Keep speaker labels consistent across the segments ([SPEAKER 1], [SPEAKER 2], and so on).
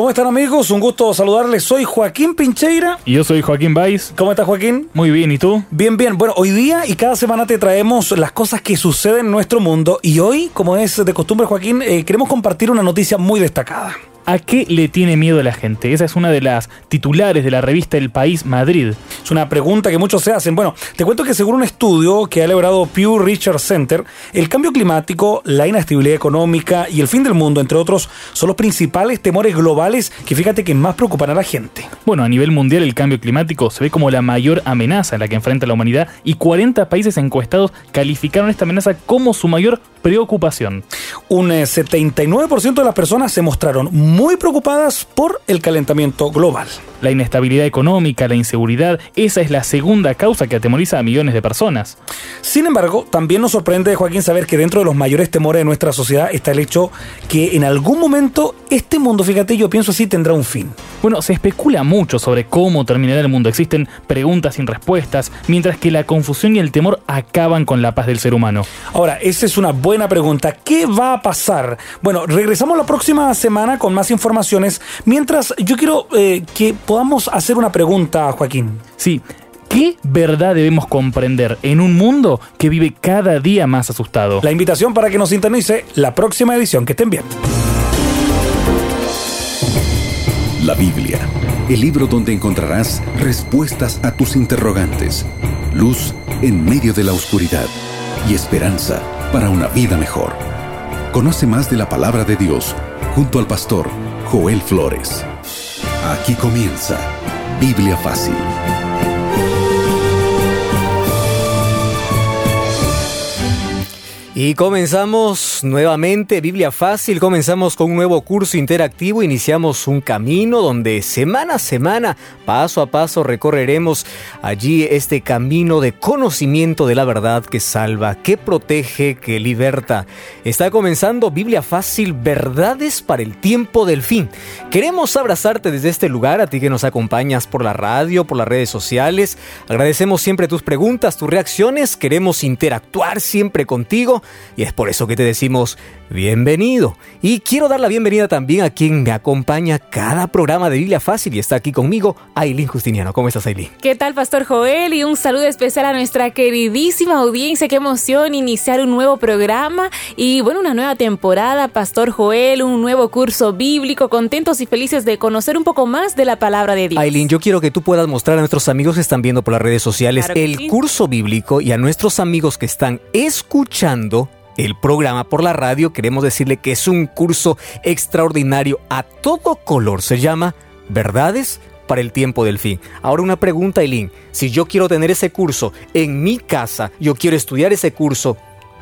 [SPEAKER 1] ¿Cómo están amigos? Un gusto saludarles. Soy Joaquín Pincheira.
[SPEAKER 2] Y yo soy Joaquín Baez.
[SPEAKER 1] ¿Cómo estás Joaquín?
[SPEAKER 2] Muy bien, ¿y tú?
[SPEAKER 1] Bien, bien. Bueno, hoy día y cada semana te traemos las cosas que suceden en nuestro mundo y hoy, como es de costumbre Joaquín, eh, queremos compartir una noticia muy destacada.
[SPEAKER 2] ¿A qué le tiene miedo la gente? Esa es una de las titulares de la revista El País Madrid.
[SPEAKER 1] Es una pregunta que muchos se hacen. Bueno, te cuento que según un estudio que ha elaborado Pew Research Center, el cambio climático, la inestabilidad económica y el fin del mundo, entre otros, son los principales temores globales que fíjate que más preocupan a la gente.
[SPEAKER 2] Bueno, a nivel mundial el cambio climático se ve como la mayor amenaza en la que enfrenta la humanidad y 40 países encuestados calificaron esta amenaza como su mayor preocupación.
[SPEAKER 1] Un 79% eh, de las personas se mostraron muy preocupadas por el calentamiento global.
[SPEAKER 2] La inestabilidad económica, la inseguridad, esa es la segunda causa que atemoriza a millones de personas.
[SPEAKER 1] Sin embargo, también nos sorprende, Joaquín, saber que dentro de los mayores temores de nuestra sociedad está el hecho que en algún momento este mundo, fíjate, yo pienso así, tendrá un fin.
[SPEAKER 2] Bueno, se especula mucho sobre cómo terminará el mundo. Existen preguntas sin respuestas, mientras que la confusión y el temor acaban con la paz del ser humano.
[SPEAKER 1] Ahora, esa es una buena pregunta. ¿Qué va a pasar? Bueno, regresamos la próxima semana con más informaciones. Mientras, yo quiero eh, que podamos hacer una pregunta, Joaquín.
[SPEAKER 2] Sí. ¿Qué verdad debemos comprender en un mundo que vive cada día más asustado?
[SPEAKER 1] La invitación para que nos sintonice la próxima edición. Que estén bien.
[SPEAKER 3] La Biblia, el libro donde encontrarás respuestas a tus interrogantes, luz en medio de la oscuridad y esperanza para una vida mejor. Conoce más de la palabra de Dios junto al pastor Joel Flores. Aquí comienza Biblia Fácil.
[SPEAKER 4] Y comenzamos nuevamente Biblia Fácil, comenzamos con un nuevo curso interactivo, iniciamos un camino donde semana a semana, paso a paso recorreremos allí este camino de conocimiento de la verdad que salva, que protege, que liberta. Está comenzando Biblia Fácil, verdades para el tiempo del fin. Queremos abrazarte desde este lugar, a ti que nos acompañas por la radio, por las redes sociales. Agradecemos siempre tus preguntas, tus reacciones, queremos interactuar siempre contigo. Y es por eso que te decimos bienvenido. Y quiero dar la bienvenida también a quien me acompaña cada programa de Biblia Fácil y está aquí conmigo, Aileen Justiniano. ¿Cómo estás, Aileen?
[SPEAKER 5] ¿Qué tal, Pastor Joel? Y un saludo especial a nuestra queridísima audiencia. Qué emoción iniciar un nuevo programa y, bueno, una nueva temporada, Pastor Joel, un nuevo curso bíblico. Contentos y felices de conocer un poco más de la palabra de Dios.
[SPEAKER 4] Aileen, yo quiero que tú puedas mostrar a nuestros amigos que están viendo por las redes sociales el curso bíblico y a nuestros amigos que están escuchando el programa por la radio, queremos decirle que es un curso extraordinario a todo color. Se llama Verdades para el tiempo del fin. Ahora una pregunta, Eileen. Si yo quiero tener ese curso en mi casa, yo quiero estudiar ese curso,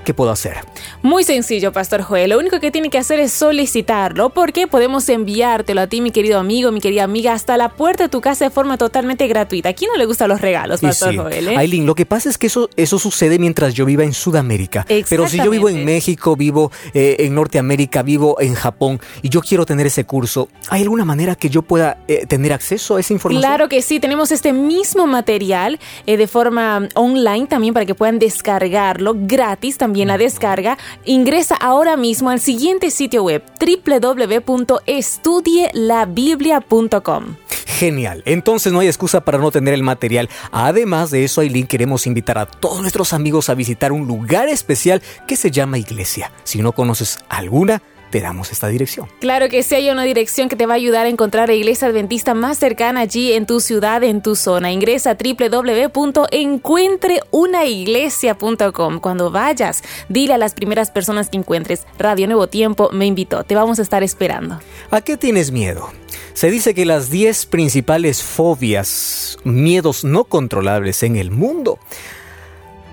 [SPEAKER 4] ¿qué puedo hacer?
[SPEAKER 5] Muy sencillo, Pastor Joel. Lo único que tiene que hacer es solicitarlo porque podemos enviártelo a ti, mi querido amigo, mi querida amiga, hasta la puerta de tu casa de forma totalmente gratuita. ¿A quién no le gustan los regalos, Pastor Joel?
[SPEAKER 4] Eh? Aileen, lo que pasa es que eso, eso sucede mientras yo viva en Sudamérica. Pero si yo vivo en México, vivo eh, en Norteamérica, vivo en Japón y yo quiero tener ese curso, ¿hay alguna manera que yo pueda eh, tener acceso a esa información?
[SPEAKER 5] Claro que sí, tenemos este mismo material de forma online también para que puedan descargarlo gratis también en la descarga, ingresa ahora mismo al siguiente sitio web www.estudielabiblia.com.
[SPEAKER 4] Genial, entonces no hay excusa para no tener el material. Además de eso, Aileen, queremos invitar a todos nuestros amigos a visitar un lugar especial que se llama iglesia. Si no conoces alguna, te damos esta dirección.
[SPEAKER 5] Claro que sí, hay una dirección que te va a ayudar a encontrar la iglesia adventista más cercana allí en tu ciudad, en tu zona. Ingresa a www.encuentreunaiglesia.com. Cuando vayas, dile a las primeras personas que encuentres, Radio Nuevo Tiempo me invitó. Te vamos a estar esperando.
[SPEAKER 4] ¿A qué tienes miedo? Se dice que las 10 principales fobias, miedos no controlables en el mundo,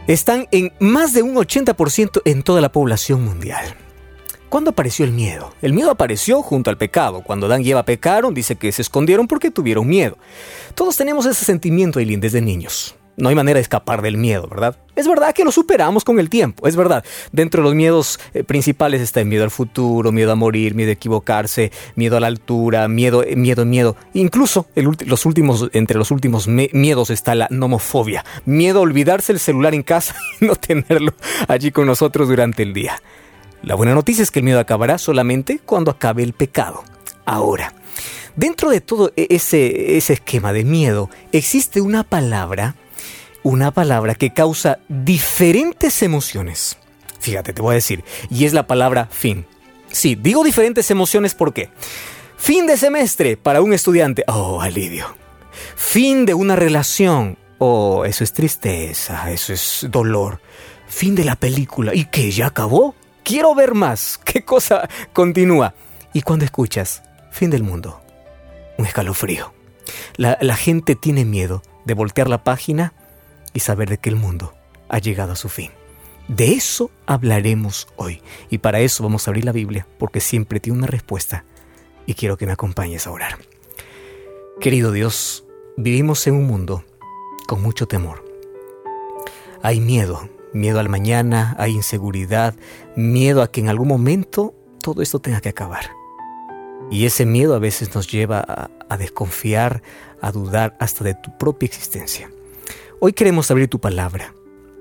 [SPEAKER 4] están en más de un 80% en toda la población mundial. ¿Cuándo apareció el miedo? El miedo apareció junto al pecado. Cuando Dan y Eva pecaron, dice que se escondieron porque tuvieron miedo. Todos tenemos ese sentimiento, Eileen, desde niños. No hay manera de escapar del miedo, ¿verdad? Es verdad que lo superamos con el tiempo, es verdad. Dentro de los miedos eh, principales está el miedo al futuro, miedo a morir, miedo a equivocarse, miedo a la altura, miedo, eh, miedo, miedo. Incluso los últimos, entre los últimos miedos está la nomofobia, miedo a olvidarse el celular en casa y no tenerlo allí con nosotros durante el día. La buena noticia es que el miedo acabará solamente cuando acabe el pecado. Ahora, Dentro de todo e- ese, ese esquema de miedo, existe una palabra, una palabra que causa diferentes emociones. Fíjate, te voy a decir, y es la palabra fin. Sí, digo diferentes emociones porque fin de semestre para un estudiante, oh, alivio. Fin de una relación, oh, eso es tristeza, eso es dolor. Fin de la película, ¿y qué? ¿Ya acabó? Quiero ver más. ¿Qué cosa continúa? Y cuando escuchas, fin del mundo, un escalofrío. La, gente tiene miedo de voltear la página y saber de que el mundo ha llegado a su fin. De eso hablaremos hoy. Y para eso vamos a abrir la Biblia, porque siempre tiene una respuesta. Y quiero que me acompañes a orar. Querido Dios, vivimos en un mundo con mucho temor. Hay miedo, miedo al mañana, hay inseguridad, miedo a que en algún momento todo esto tenga que acabar. Y ese miedo a veces nos lleva a, a desconfiar, a dudar hasta de tu propia existencia. Hoy queremos abrir tu palabra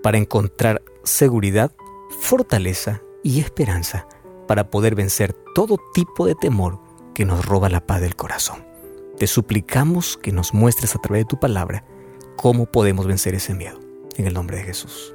[SPEAKER 4] para encontrar seguridad, fortaleza y esperanza para poder vencer todo tipo de temor que nos roba la paz del corazón. Te suplicamos que nos muestres a través de tu palabra cómo podemos vencer ese miedo. En el nombre de Jesús.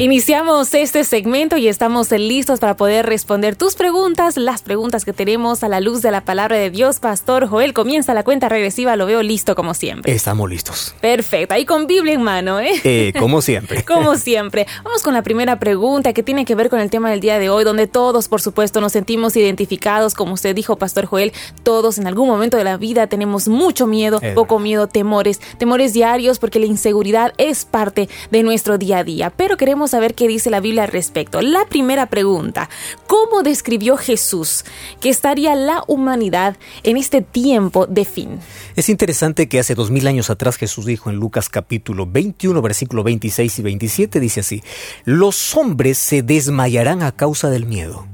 [SPEAKER 5] Iniciamos este segmento y estamos listos para poder responder tus preguntas, las preguntas que tenemos a la luz de la palabra de Dios. Pastor Joel, comienza la cuenta regresiva, lo veo listo como siempre.
[SPEAKER 4] Estamos listos.
[SPEAKER 5] Perfecto, ahí con Biblia en mano, ¿eh?
[SPEAKER 4] Eh, como siempre.
[SPEAKER 5] Como siempre. Vamos con la primera pregunta que tiene que ver con el tema del día de hoy, donde todos, por supuesto, nos sentimos identificados, como usted dijo, Pastor Joel, todos en algún momento de la vida tenemos mucho miedo,
[SPEAKER 4] Es
[SPEAKER 5] poco miedo, temores, temores diarios, porque la inseguridad es parte de nuestro día a día. Pero queremos saber qué dice la Biblia al respecto. La primera pregunta, ¿cómo describió Jesús que estaría la humanidad en este tiempo de fin?
[SPEAKER 4] Es interesante que hace dos mil años atrás Jesús dijo en Lucas capítulo 21, versículo 26 y 27, dice así, los hombres se desmayarán a causa del miedo.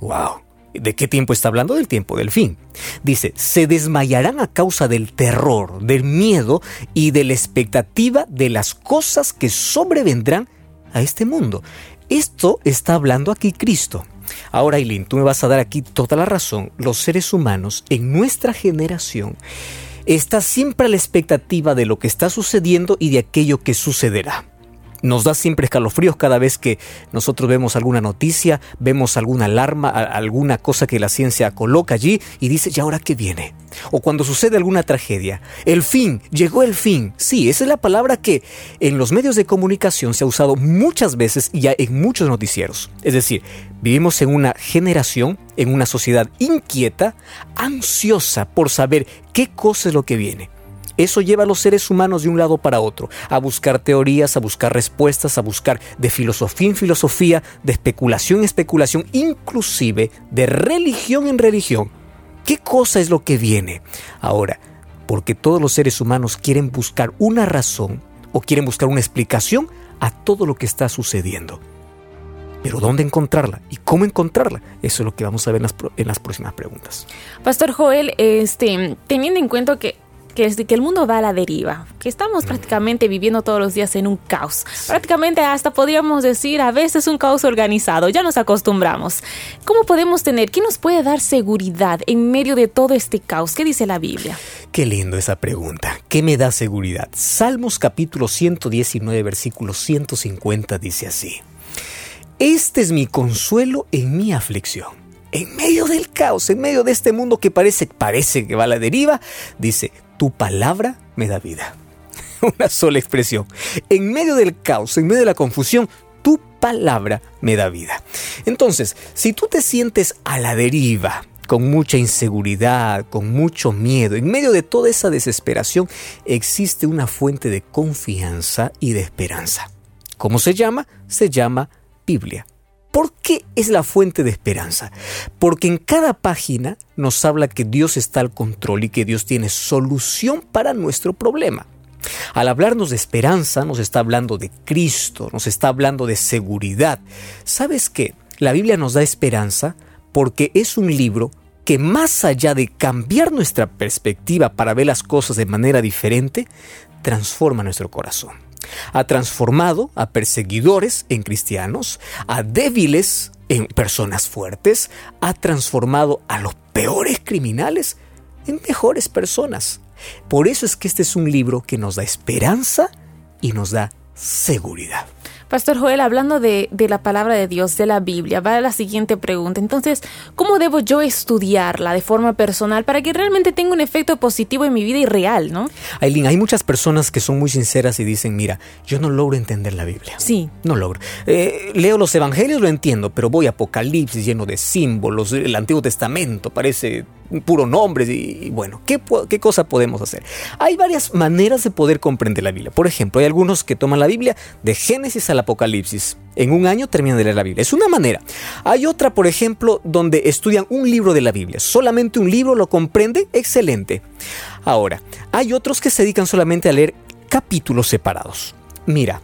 [SPEAKER 4] ¡Wow! ¿De qué tiempo está hablando? Del tiempo del fin. Dice, se desmayarán a causa del terror, del miedo y de la expectativa de las cosas que sobrevendrán a este mundo. Esto está hablando aquí Cristo. Ahora, Eileen, tú me vas a dar aquí toda la razón. Los seres humanos en nuestra generación está siempre a la expectativa de lo que está sucediendo y de aquello que sucederá. Nos da siempre escalofríos cada vez que nosotros vemos alguna noticia, vemos alguna alarma, alguna cosa que la ciencia coloca allí y dice, ¿y ahora qué viene? O cuando sucede alguna tragedia, el fin, llegó el fin. Sí, esa es la palabra que en los medios de comunicación se ha usado muchas veces y ya en muchos noticieros. Es decir, vivimos en una generación, en una sociedad inquieta, ansiosa por saber qué cosa es lo que viene. Eso lleva a los seres humanos de un lado para otro, a buscar teorías, a buscar respuestas, a buscar de filosofía en filosofía, de especulación en especulación, inclusive de religión en religión. ¿Qué cosa es lo que viene? Ahora, porque todos los seres humanos quieren buscar una razón o quieren buscar una explicación a todo lo que está sucediendo. Pero ¿dónde encontrarla? ¿Y cómo encontrarla? Eso es lo que vamos a ver en las, próximas preguntas.
[SPEAKER 5] Pastor Joel, este, teniendo en cuenta que, que, es- que el mundo va a la deriva, que estamos prácticamente viviendo todos los días en un caos, prácticamente hasta podríamos decir a veces un caos organizado, ya nos acostumbramos. ¿Cómo podemos tener, qué nos puede dar seguridad en medio de todo este caos? ¿Qué dice la Biblia?
[SPEAKER 4] Qué lindo esa pregunta. ¿Qué me da seguridad? Salmos capítulo 119, versículo 150 dice así. Este es mi consuelo en mi aflicción. En medio del caos, en medio de este mundo que parece, parece que va a la deriva, dice, tu palabra me da vida. Una sola expresión. En medio del caos, en medio de la confusión, tu palabra me da vida. Entonces, si tú te sientes a la deriva, con mucha inseguridad, con mucho miedo, en medio de toda esa desesperación, existe una fuente de confianza y de esperanza. ¿Cómo se llama? Se llama Biblia. ¿Por qué es la fuente de esperanza? Porque en cada página nos habla que Dios está al control y que Dios tiene solución para nuestro problema. Al hablarnos de esperanza, nos está hablando de Cristo, nos está hablando de seguridad. ¿Sabes qué? La Biblia nos da esperanza porque es un libro que más allá de cambiar nuestra perspectiva para ver las cosas de manera diferente, transforma nuestro corazón. Ha transformado a perseguidores en cristianos, a débiles en personas fuertes, ha transformado a los peores criminales en mejores personas. Por eso es que este es un libro que nos da esperanza y nos da seguridad.
[SPEAKER 5] Pastor Joel, hablando de, de, la palabra de Dios, de la Biblia, va a la siguiente pregunta. Entonces, ¿cómo debo yo estudiarla de forma personal para que realmente tenga un efecto positivo en mi vida y real, no?
[SPEAKER 4] Aileen, hay muchas personas que son muy sinceras y dicen, mira, yo no logro entender la Biblia.
[SPEAKER 5] Sí.
[SPEAKER 4] No logro. Eh, leo los evangelios, lo entiendo, pero voy a Apocalipsis lleno de símbolos, el Antiguo Testamento parece puro nombre y, y bueno, ¿qué, ¿qué cosa podemos hacer? Hay varias maneras de poder comprender la Biblia. Por ejemplo, hay algunos que toman la Biblia de Génesis al Apocalipsis. En un año terminan de leer la Biblia. Es una manera. Hay otra, por ejemplo, donde estudian un libro de la Biblia. Solamente un libro lo comprende. Excelente. Ahora, hay otros que se dedican solamente a leer capítulos separados. Mira,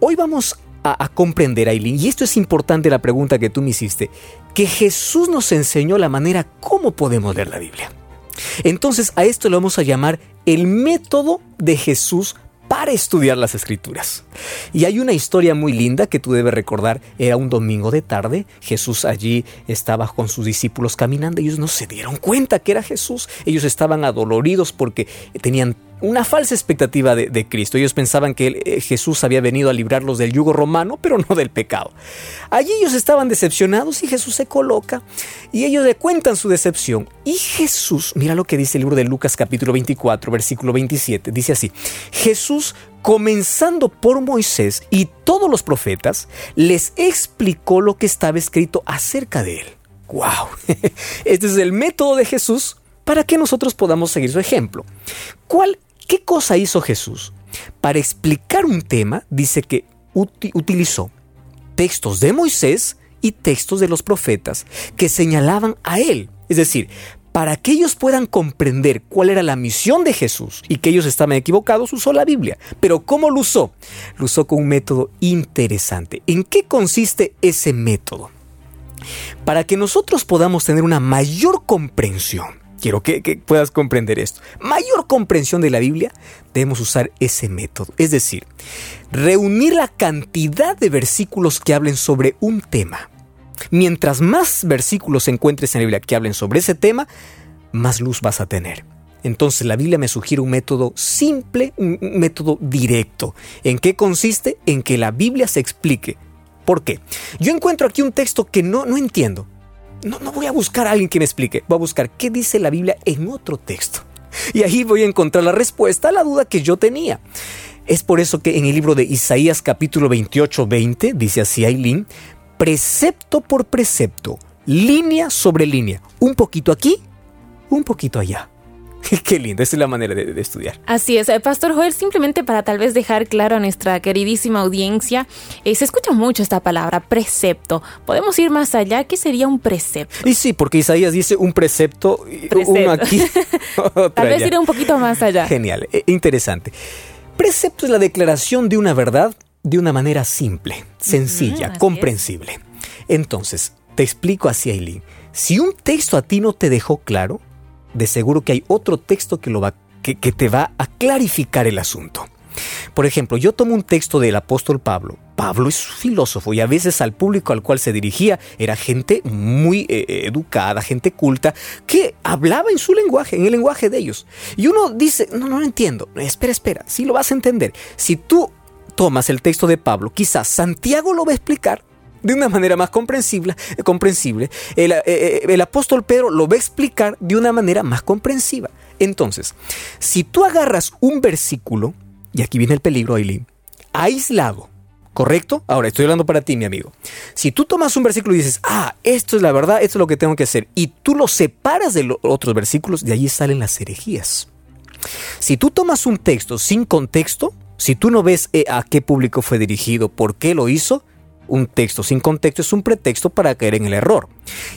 [SPEAKER 4] hoy vamos a, a comprender, Aileen, y esto es importante la pregunta que tú me hiciste, que Jesús nos enseñó la manera cómo podemos leer la Biblia. Entonces a esto lo vamos a llamar el método de Jesús para estudiar las escrituras. Y hay una historia muy linda que tú debes recordar. Era un domingo de tarde, Jesús allí estaba con sus discípulos caminando, ellos no se dieron cuenta que era Jesús, ellos estaban adoloridos porque tenían una falsa expectativa de, Cristo. Ellos pensaban que eh, Jesús había venido a librarlos del yugo romano, pero no del pecado. Allí ellos estaban decepcionados y Jesús se coloca y ellos le cuentan su decepción. Y Jesús, mira lo que dice el libro de Lucas capítulo 24, versículo 27, dice así, Jesús comenzando por Moisés y todos los profetas, les explicó lo que estaba escrito acerca de él. ¡Wow! Este es el método de Jesús para que nosotros podamos seguir su ejemplo. ¿Cuál ¿Qué cosa hizo Jesús? Para explicar un tema, dice que uti utilizó textos de Moisés y textos de los profetas que señalaban a él. Es decir, para que ellos puedan comprender cuál era la misión de Jesús y que ellos estaban equivocados, usó la Biblia. Pero ¿cómo lo usó? Lo usó con un método interesante. ¿En qué consiste ese método? Para que nosotros podamos tener una mayor comprensión quiero que, puedas comprender esto. Mayor comprensión de la Biblia, debemos usar ese método. Es decir, reunir la cantidad de versículos que hablen sobre un tema. Mientras más versículos encuentres en la Biblia que hablen sobre ese tema, más luz vas a tener. Entonces la Biblia me sugiere un método simple, un método directo. ¿En qué consiste? En que la Biblia se explique. ¿Por qué? Yo encuentro aquí un texto que no, no entiendo. No, no voy a buscar a alguien que me explique, voy a buscar qué dice la Biblia en otro texto. Y ahí voy a encontrar la respuesta a la duda que yo tenía. Es por eso que en el libro de Isaías capítulo 28, 20, dice así Aileen, precepto por precepto, línea sobre línea, un poquito aquí, un poquito allá. Qué lindo, esa es la manera de, de, estudiar.
[SPEAKER 5] Así es, Pastor Joel, simplemente para tal vez dejar claro a nuestra queridísima audiencia, eh, se escucha mucho esta palabra, precepto. ¿Podemos ir más allá? ¿Qué sería un precepto?
[SPEAKER 4] Y sí, porque Isaías dice un precepto, precepto. uno aquí,
[SPEAKER 5] tal vez ir un poquito más allá.
[SPEAKER 4] Genial, eh, interesante. Precepto es la declaración de una verdad de una manera simple, sencilla, uh -huh, comprensible. Es. Entonces, te explico así, Aileen. Si un texto a ti no te dejó claro, de seguro que hay otro texto que, lo va, que, que te va a clarificar el asunto. Por ejemplo, yo tomo un texto del apóstol Pablo. Pablo es filósofo y a veces al público al cual se dirigía era gente muy eh, educada, gente culta, que hablaba en su lenguaje, en el lenguaje de ellos. Y uno dice, no, no lo entiendo. Espera, espera, sí lo vas a entender. Si tú tomas el texto de Pablo, quizás Santiago lo va a explicar de una manera más comprensible. comprensible. El, eh, el, apóstol Pedro lo va a explicar de una manera más comprensiva. Entonces, si tú agarras un versículo, y aquí viene el peligro, Aileen, aislado, ¿correcto? Ahora, estoy hablando para ti, mi amigo. Si tú tomas un versículo y dices, ah, esto es la verdad, esto es lo que tengo que hacer, y tú lo separas de los otros versículos, de allí salen las herejías. Si tú tomas un texto sin contexto, si tú no ves eh, a qué público fue dirigido, por qué lo hizo, un texto sin contexto es un pretexto para caer en el error.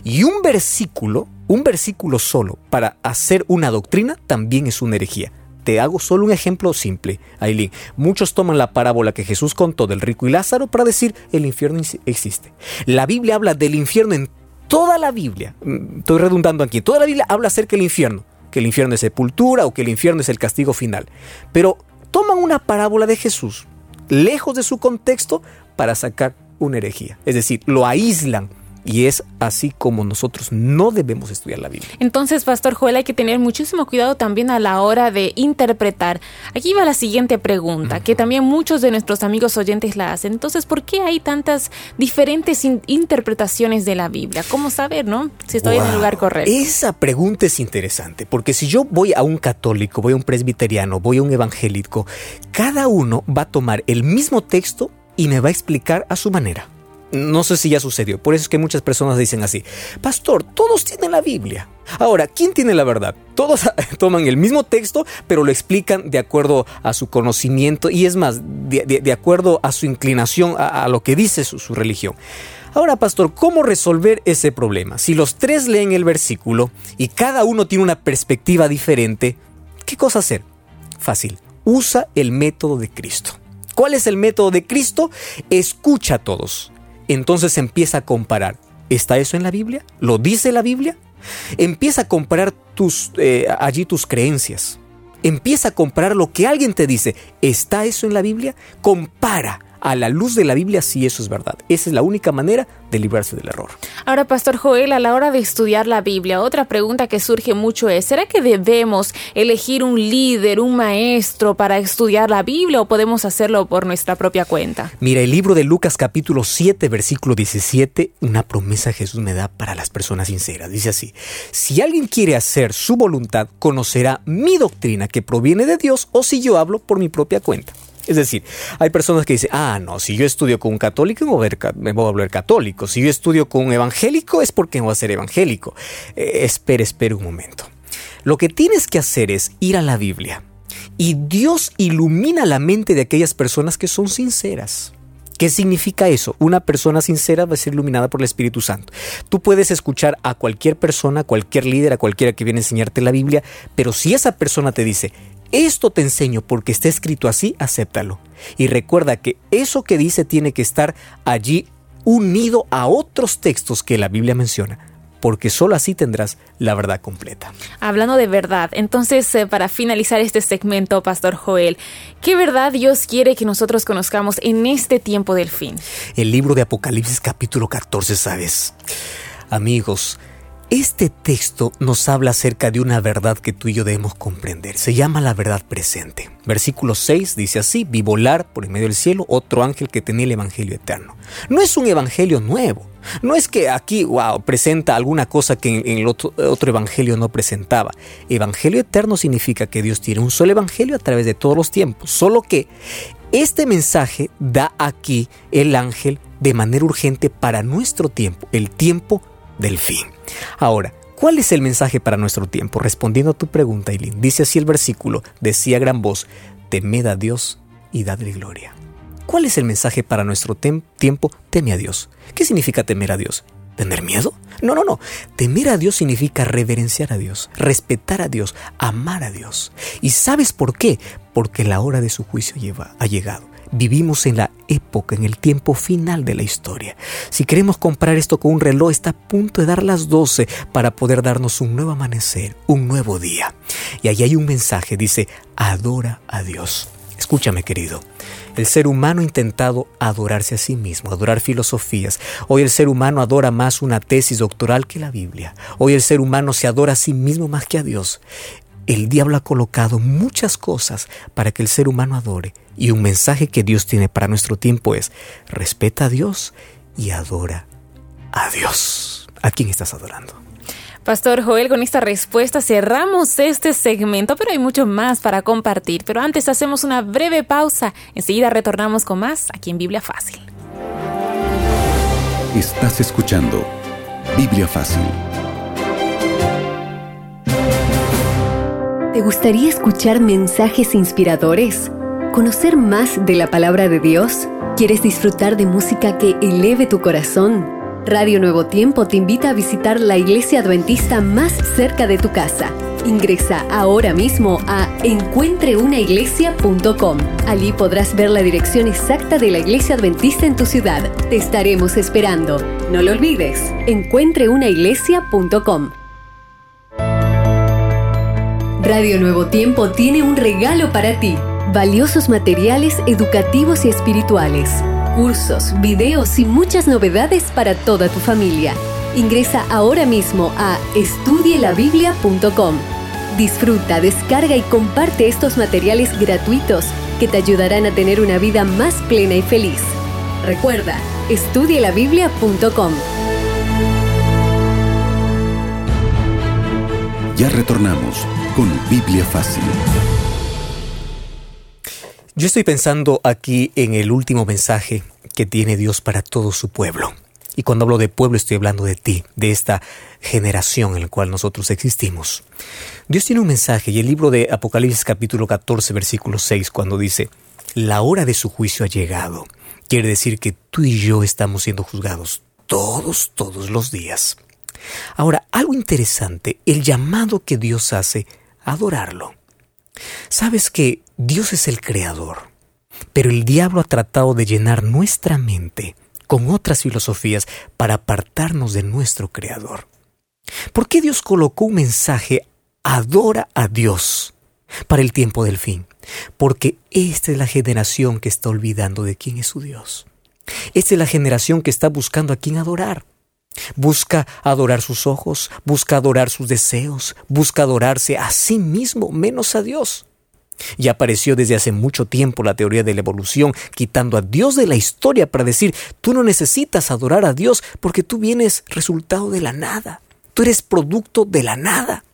[SPEAKER 4] Y un versículo, un versículo solo para hacer una doctrina también es una herejía. Te hago solo un ejemplo simple, Aileen. Muchos toman la parábola que Jesús contó del rico y Lázaro para decir el infierno existe. La Biblia habla del infierno en toda la Biblia, mm, estoy redundando aquí, toda la Biblia habla acerca del infierno, que el infierno es sepultura o que el infierno es el castigo final. Pero toman una parábola de Jesús, lejos de su contexto, para sacar una herejía. Es decir, lo aíslan y es así como nosotros no debemos estudiar la Biblia.
[SPEAKER 5] Entonces, Pastor Joel, hay que tener muchísimo cuidado también a la hora de interpretar. Aquí va la siguiente pregunta, que también muchos de nuestros amigos oyentes la hacen. Entonces, ¿por qué hay tantas diferentes interpretaciones de la Biblia? ¿Cómo saber, no? Si estoy en el lugar correcto.
[SPEAKER 4] Esa pregunta es interesante, porque si yo voy a un católico, voy a un presbiteriano, voy a un evangélico, cada uno va a tomar el mismo texto y me va a explicar a su manera. No sé si ya sucedió, por eso es que muchas personas dicen así, Pastor, todos tienen la Biblia. Ahora, ¿quién tiene la verdad? Todos toman el mismo texto, pero lo explican de acuerdo a su conocimiento y es más, de, acuerdo a su inclinación, a, lo que dice su, religión. Ahora, pastor, ¿cómo resolver ese problema? Si los tres leen el versículo y cada uno tiene una perspectiva diferente, ¿qué cosa hacer? Fácil, usa el método de Cristo. ¿Cuál es el método de Cristo? Escucha a todos entonces empieza a comparar. ¿Está eso en la Biblia? ¿Lo dice la Biblia? Empieza a comparar eh, allí tus creencias. Empieza a comparar lo que alguien te dice. ¿Está eso en la Biblia? Compara a la luz de la Biblia si eso es verdad. Esa es la única manera de librarse del error.
[SPEAKER 5] Ahora, Pastor Joel, a la hora de estudiar la Biblia, otra pregunta que surge mucho es, ¿será que debemos elegir un líder, un maestro para estudiar la Biblia o podemos hacerlo por nuestra propia cuenta?
[SPEAKER 4] Mira, el libro de Lucas capítulo 7, versículo 17, una promesa Jesús me da para las personas sinceras. Dice así, si alguien quiere hacer su voluntad, conocerá mi doctrina que proviene de Dios o si yo hablo por mi propia cuenta. Es decir, hay personas que dicen, ah, no, si yo estudio con un católico me voy a volver católico. Si yo estudio con un evangélico es porque me voy a ser evangélico. Eh, espera, espera un momento. Lo que tienes que hacer es ir a la Biblia y Dios ilumina la mente de aquellas personas que son sinceras. ¿Qué significa eso? Una persona sincera va a ser iluminada por el Espíritu Santo. Tú puedes escuchar a cualquier persona, a cualquier líder, a cualquiera que viene a enseñarte la Biblia, pero si esa persona te dice, esto te enseño porque está escrito así, acéptalo. Y recuerda que eso que dice tiene que estar allí unido a otros textos que la Biblia menciona porque solo así tendrás la verdad completa.
[SPEAKER 5] Hablando de verdad, entonces eh, para finalizar este segmento, Pastor Joel, ¿qué verdad Dios quiere que nosotros conozcamos en este tiempo del fin?
[SPEAKER 4] El libro de Apocalipsis capítulo 14, ¿sabes? Amigos, este texto nos habla acerca de una verdad que tú y yo debemos comprender. Se llama la verdad presente. Versículo 6 dice así, vi volar por el medio del cielo otro ángel que tenía el Evangelio eterno. No es un Evangelio nuevo. No es que aquí, wow, presenta alguna cosa que en, el otro, otro Evangelio no presentaba. Evangelio eterno significa que Dios tiene un solo Evangelio a través de todos los tiempos. Solo que este mensaje da aquí el ángel de manera urgente para nuestro tiempo, el tiempo del fin. Ahora, ¿cuál es el mensaje para nuestro tiempo? Respondiendo a tu pregunta, Eileen, dice así el versículo, decía gran voz, temed a Dios y dadle gloria. ¿Cuál es el mensaje para nuestro tiempo? Teme a Dios. ¿Qué significa temer a Dios? ¿Tener miedo? No, no, no. Temer a Dios significa reverenciar a Dios, respetar a Dios, amar a Dios. ¿Y sabes por qué? Porque la hora de su juicio ha llegado. Vivimos en la época, en el tiempo final de la historia. Si queremos comprar esto con un reloj, está a punto de dar las 12 para poder darnos un nuevo amanecer, un nuevo día. Y ahí hay un mensaje, dice, adora a Dios. Escúchame querido, el ser humano ha intentado adorarse a sí mismo, adorar filosofías. Hoy el ser humano adora más una tesis doctoral que la Biblia. Hoy el ser humano se adora a sí mismo más que a Dios. El diablo ha colocado muchas cosas para que el ser humano adore y un mensaje que Dios tiene para nuestro tiempo es, respeta a Dios y adora a Dios. ¿A quién estás adorando?
[SPEAKER 5] Pastor Joel, con esta respuesta cerramos este segmento, pero hay mucho más para compartir. Pero antes hacemos una breve pausa. Enseguida retornamos con más aquí en Biblia Fácil.
[SPEAKER 3] Estás escuchando Biblia Fácil.
[SPEAKER 6] ¿Te gustaría escuchar mensajes inspiradores? ¿Conocer más de la palabra de Dios? ¿Quieres disfrutar de música que eleve tu corazón? Radio Nuevo Tiempo te invita a visitar la iglesia adventista más cerca de tu casa. Ingresa ahora mismo a encuentreunaiglesia.com. Allí podrás ver la dirección exacta de la iglesia adventista en tu ciudad. Te estaremos esperando. No lo olvides, encuentreunaiglesia.com. Radio Nuevo Tiempo tiene un regalo para ti. Valiosos materiales educativos y espirituales, cursos, videos y muchas novedades para toda tu familia. Ingresa ahora mismo a estudielabiblia.com. Disfruta, descarga y comparte estos materiales gratuitos que te ayudarán a tener una vida más plena y feliz. Recuerda, estudielabiblia.com.
[SPEAKER 3] Ya retornamos con Biblia Fácil.
[SPEAKER 4] Yo estoy pensando aquí en el último mensaje que tiene Dios para todo su pueblo. Y cuando hablo de pueblo estoy hablando de ti, de esta generación en la cual nosotros existimos. Dios tiene un mensaje y el libro de Apocalipsis capítulo 14 versículo 6 cuando dice, la hora de su juicio ha llegado. Quiere decir que tú y yo estamos siendo juzgados todos, todos los días. Ahora, algo interesante, el llamado que Dios hace adorarlo. Sabes que Dios es el creador, pero el diablo ha tratado de llenar nuestra mente con otras filosofías para apartarnos de nuestro creador. ¿Por qué Dios colocó un mensaje adora a Dios para el tiempo del fin? Porque esta es la generación que está olvidando de quién es su Dios. Esta es la generación que está buscando a quién adorar. Busca adorar sus ojos, busca adorar sus deseos, busca adorarse a sí mismo menos a Dios. Ya apareció desde hace mucho tiempo la teoría de la evolución, quitando a Dios de la historia para decir, tú no necesitas adorar a Dios porque tú vienes resultado de la nada, tú eres producto de la nada.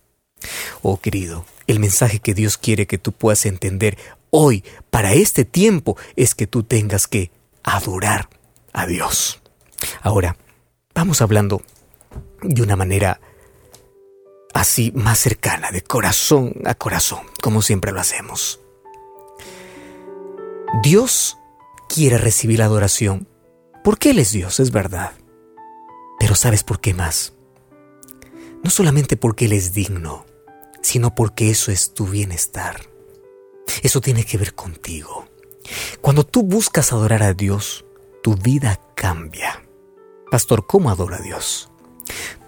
[SPEAKER 4] Oh querido, el mensaje que Dios quiere que tú puedas entender hoy, para este tiempo, es que tú tengas que adorar a Dios. Ahora, vamos hablando de una manera así más cercana, de corazón a corazón, como siempre lo hacemos. Dios quiere recibir la adoración porque Él es Dios, es verdad. Pero ¿sabes por qué más? No solamente porque Él es digno, sino porque eso es tu bienestar. Eso tiene que ver contigo. Cuando tú buscas adorar a Dios, tu vida cambia. Pastor, ¿cómo adora a Dios?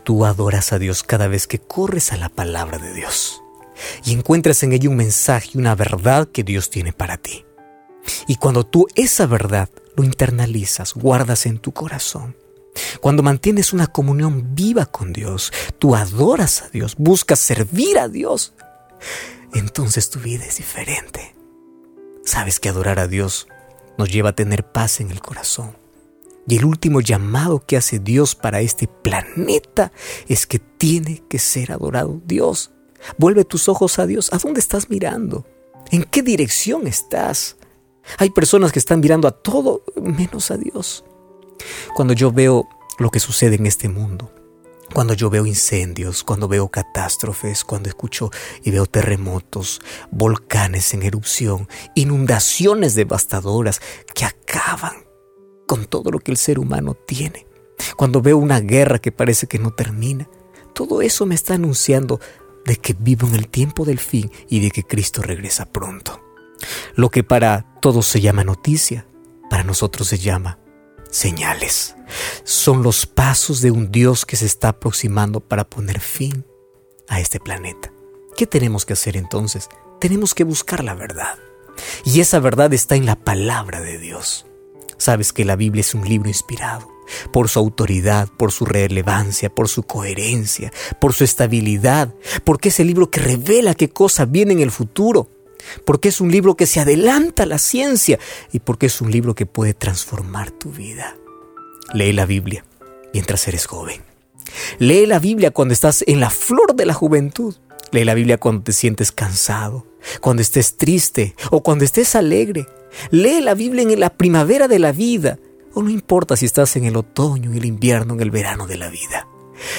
[SPEAKER 4] Tú adoras a Dios cada vez que corres a la palabra de Dios y encuentras en ella un mensaje una verdad que Dios tiene para ti. Y cuando tú esa verdad lo internalizas, guardas en tu corazón, cuando mantienes una comunión viva con Dios, tú adoras a Dios, buscas servir a Dios, entonces tu vida es diferente. Sabes que adorar a Dios nos lleva a tener paz en el corazón y el último llamado que hace Dios para este planeta es que tiene que ser adorado Dios. Vuelve tus ojos a Dios. ¿A dónde estás mirando? ¿En qué dirección estás? Hay personas que están mirando a todo menos a Dios. Cuando yo veo lo que sucede en este mundo, cuando yo veo incendios, cuando veo catástrofes, cuando escucho y veo terremotos, volcanes en erupción, inundaciones devastadoras que acaban con todo lo que el ser humano tiene. Cuando veo una guerra que parece que no termina, todo eso me está anunciando de que vivo en el tiempo del fin y de que Cristo regresa pronto. Lo que para todos se llama noticia, para nosotros se llama señales. Son los pasos de un Dios que se está aproximando para poner fin a este planeta. ¿Qué tenemos que hacer entonces? Tenemos que buscar la verdad. Y esa verdad está en la palabra de Dios. Sabes que la Biblia es un libro inspirado por su autoridad, por su relevancia, por su coherencia, por su estabilidad, porque es el libro que revela qué cosa viene en el futuro, porque es un libro que se adelanta a la ciencia y porque es un libro que puede transformar tu vida. Lee la Biblia mientras eres joven. Lee la Biblia cuando estás en la flor de la juventud. Lee la Biblia cuando te sientes cansado, cuando estés triste o cuando estés alegre. Lee la Biblia en la primavera de la vida, o no importa si estás en el otoño, en el invierno, en el verano de la vida.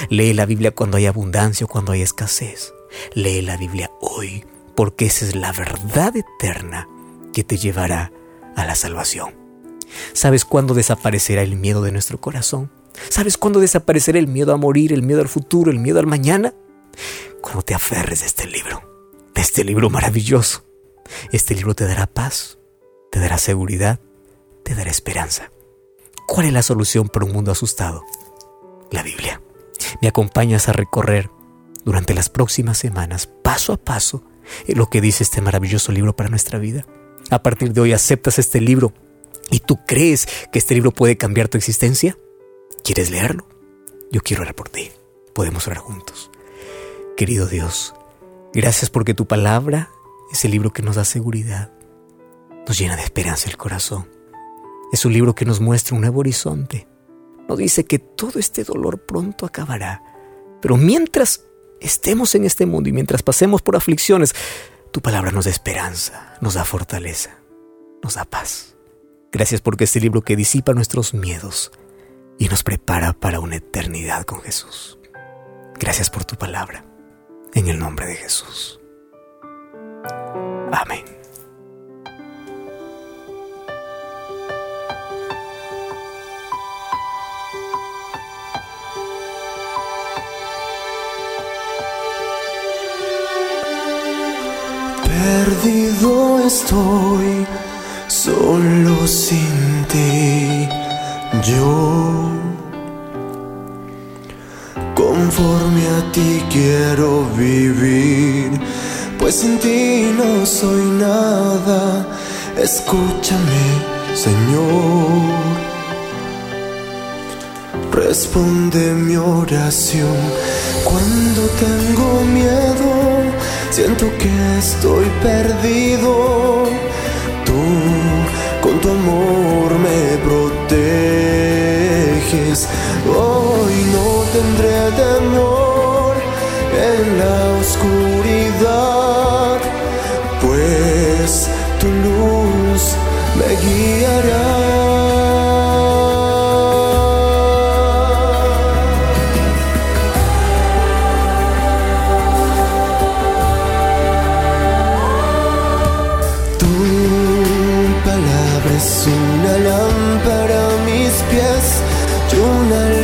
[SPEAKER 4] Lee la Biblia cuando hay abundancia o cuando hay escasez. Lee la Biblia hoy, porque esa es la verdad eterna que te llevará a la salvación. ¿Sabes cuándo desaparecerá el miedo de nuestro corazón? ¿Sabes cuándo desaparecerá el miedo a morir, el miedo al futuro, el miedo al mañana? cuando te aferres de este libro, de este libro maravilloso. Este libro te dará paz, te dará seguridad, te dará esperanza. ¿Cuál es la solución para un mundo asustado? La Biblia. Me acompañas a recorrer durante las próximas semanas, paso a paso, lo que dice este maravilloso libro para nuestra vida. A partir de hoy aceptas este libro y tú crees que este libro puede cambiar tu existencia. ¿Quieres leerlo? Yo quiero orar por ti. Podemos orar juntos. Querido Dios, gracias porque tu palabra es el libro que nos da seguridad, nos llena de esperanza el corazón. Es un libro que nos muestra un nuevo horizonte. Nos dice que todo este dolor pronto acabará. Pero mientras estemos en este mundo y mientras pasemos por aflicciones, tu palabra nos da esperanza, nos da fortaleza, nos da paz. Gracias porque este libro que disipa nuestros miedos y nos prepara para una eternidad con Jesús. Gracias por tu palabra en el nombre de Jesús. Amén.
[SPEAKER 7] Perdido estoy, solo sin ti, yo conforme a ti quiero vivir, pues sin ti no soy nada. Escúchame, Señor. Responde mi oración cuando tengo miedo, siento que estoy perdido. Tú con tu amor me proteges. Y una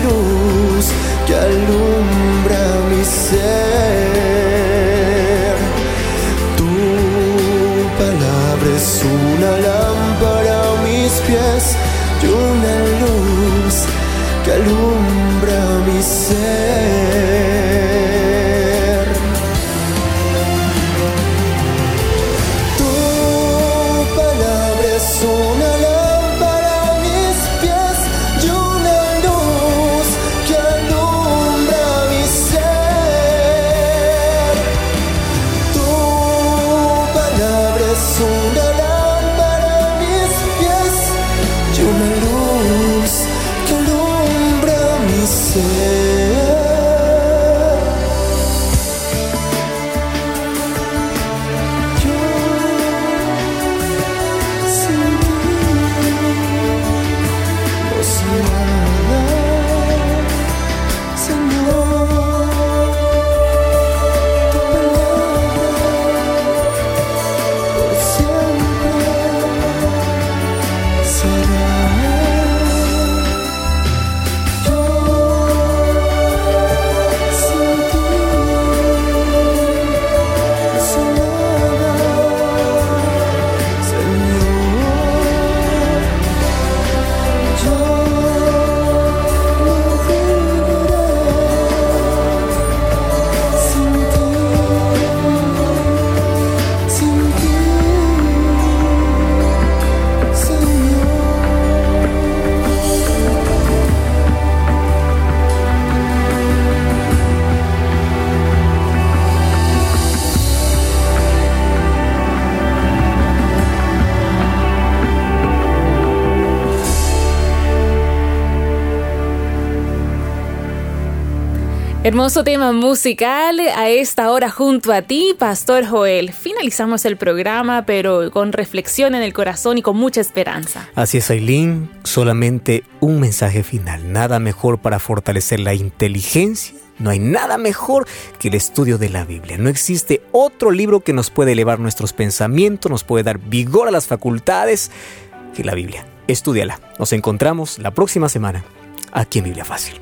[SPEAKER 5] Hermoso tema musical a esta hora junto a ti, Pastor Joel. Finalizamos el programa, pero con reflexión en el corazón y con mucha esperanza.
[SPEAKER 4] Así es, Aileen. Solamente un mensaje final. Nada mejor para fortalecer la inteligencia. No hay nada mejor que el estudio de la Biblia. No existe otro libro que nos puede elevar nuestros pensamientos, nos puede dar vigor a las facultades que la Biblia. Estúdiala. Nos encontramos la próxima semana aquí en Biblia Fácil.